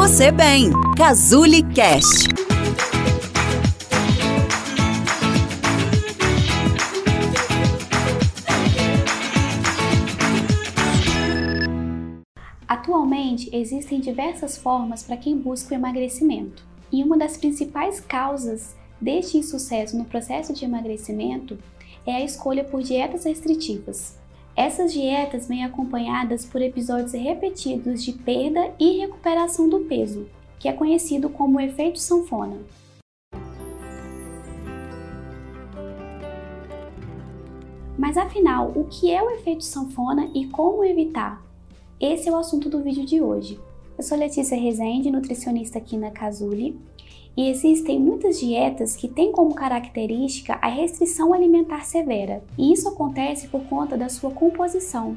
você bem. Cazuli Cast. Atualmente, existem diversas formas para quem busca o emagrecimento. E uma das principais causas deste insucesso no processo de emagrecimento é a escolha por dietas restritivas. Essas dietas vêm acompanhadas por episódios repetidos de perda e recuperação do peso, que é conhecido como efeito sanfona. Mas afinal, o que é o efeito sanfona e como evitar? Esse é o assunto do vídeo de hoje. Eu sou Letícia Rezende, nutricionista aqui na Casuli, e existem muitas dietas que têm como característica a restrição alimentar severa, e isso acontece por conta da sua composição,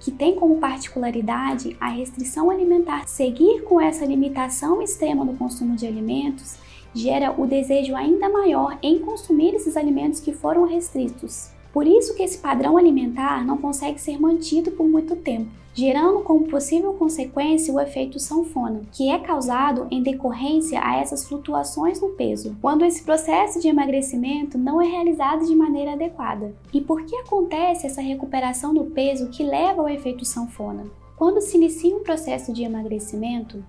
que tem como particularidade a restrição alimentar. Seguir com essa limitação extrema no consumo de alimentos gera o desejo ainda maior em consumir esses alimentos que foram restritos. Por isso que esse padrão alimentar não consegue ser mantido por muito tempo, gerando como possível consequência o efeito sanfona, que é causado em decorrência a essas flutuações no peso, quando esse processo de emagrecimento não é realizado de maneira adequada. E por que acontece essa recuperação do peso que leva ao efeito sanfona? Quando se inicia um processo de emagrecimento,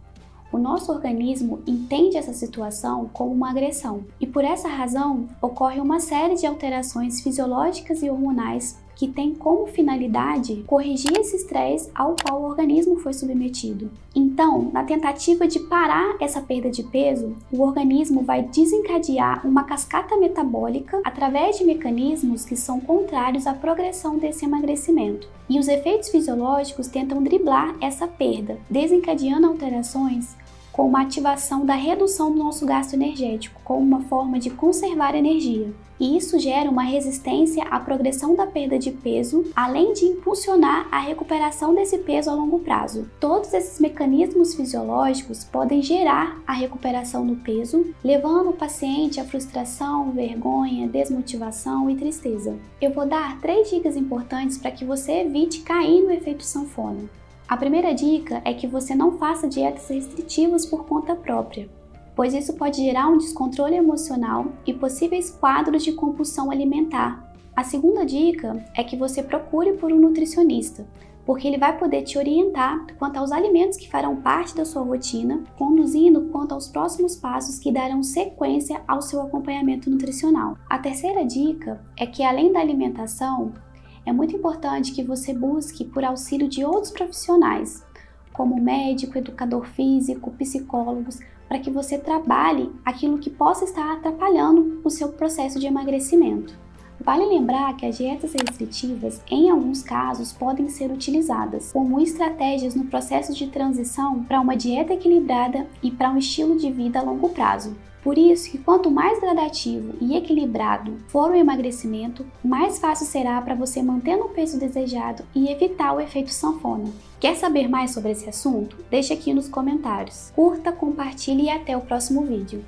o nosso organismo entende essa situação como uma agressão e por essa razão ocorre uma série de alterações fisiológicas e hormonais que tem como finalidade corrigir esse estresse ao qual o organismo foi submetido. Então, na tentativa de parar essa perda de peso, o organismo vai desencadear uma cascata metabólica através de mecanismos que são contrários à progressão desse emagrecimento. E os efeitos fisiológicos tentam driblar essa perda, desencadeando alterações como a ativação da redução do nosso gasto energético, como uma forma de conservar energia. E isso gera uma resistência à progressão da perda de peso, além de impulsionar a recuperação desse peso a longo prazo. Todos esses mecanismos fisiológicos podem gerar a recuperação do peso, levando o paciente à frustração, vergonha, desmotivação e tristeza. Eu vou dar três dicas importantes para que você evite cair no efeito sanfona. A primeira dica é que você não faça dietas restritivas por conta própria, pois isso pode gerar um descontrole emocional e possíveis quadros de compulsão alimentar. A segunda dica é que você procure por um nutricionista, porque ele vai poder te orientar quanto aos alimentos que farão parte da sua rotina, conduzindo quanto aos próximos passos que darão sequência ao seu acompanhamento nutricional. A terceira dica é que além da alimentação, é muito importante que você busque por auxílio de outros profissionais, como médico, educador físico, psicólogos, para que você trabalhe aquilo que possa estar atrapalhando o seu processo de emagrecimento. Vale lembrar que as dietas restritivas, em alguns casos, podem ser utilizadas como estratégias no processo de transição para uma dieta equilibrada e para um estilo de vida a longo prazo. Por isso que quanto mais gradativo e equilibrado for o emagrecimento, mais fácil será para você manter no peso desejado e evitar o efeito sanfona. Quer saber mais sobre esse assunto? Deixe aqui nos comentários. Curta, compartilhe e até o próximo vídeo.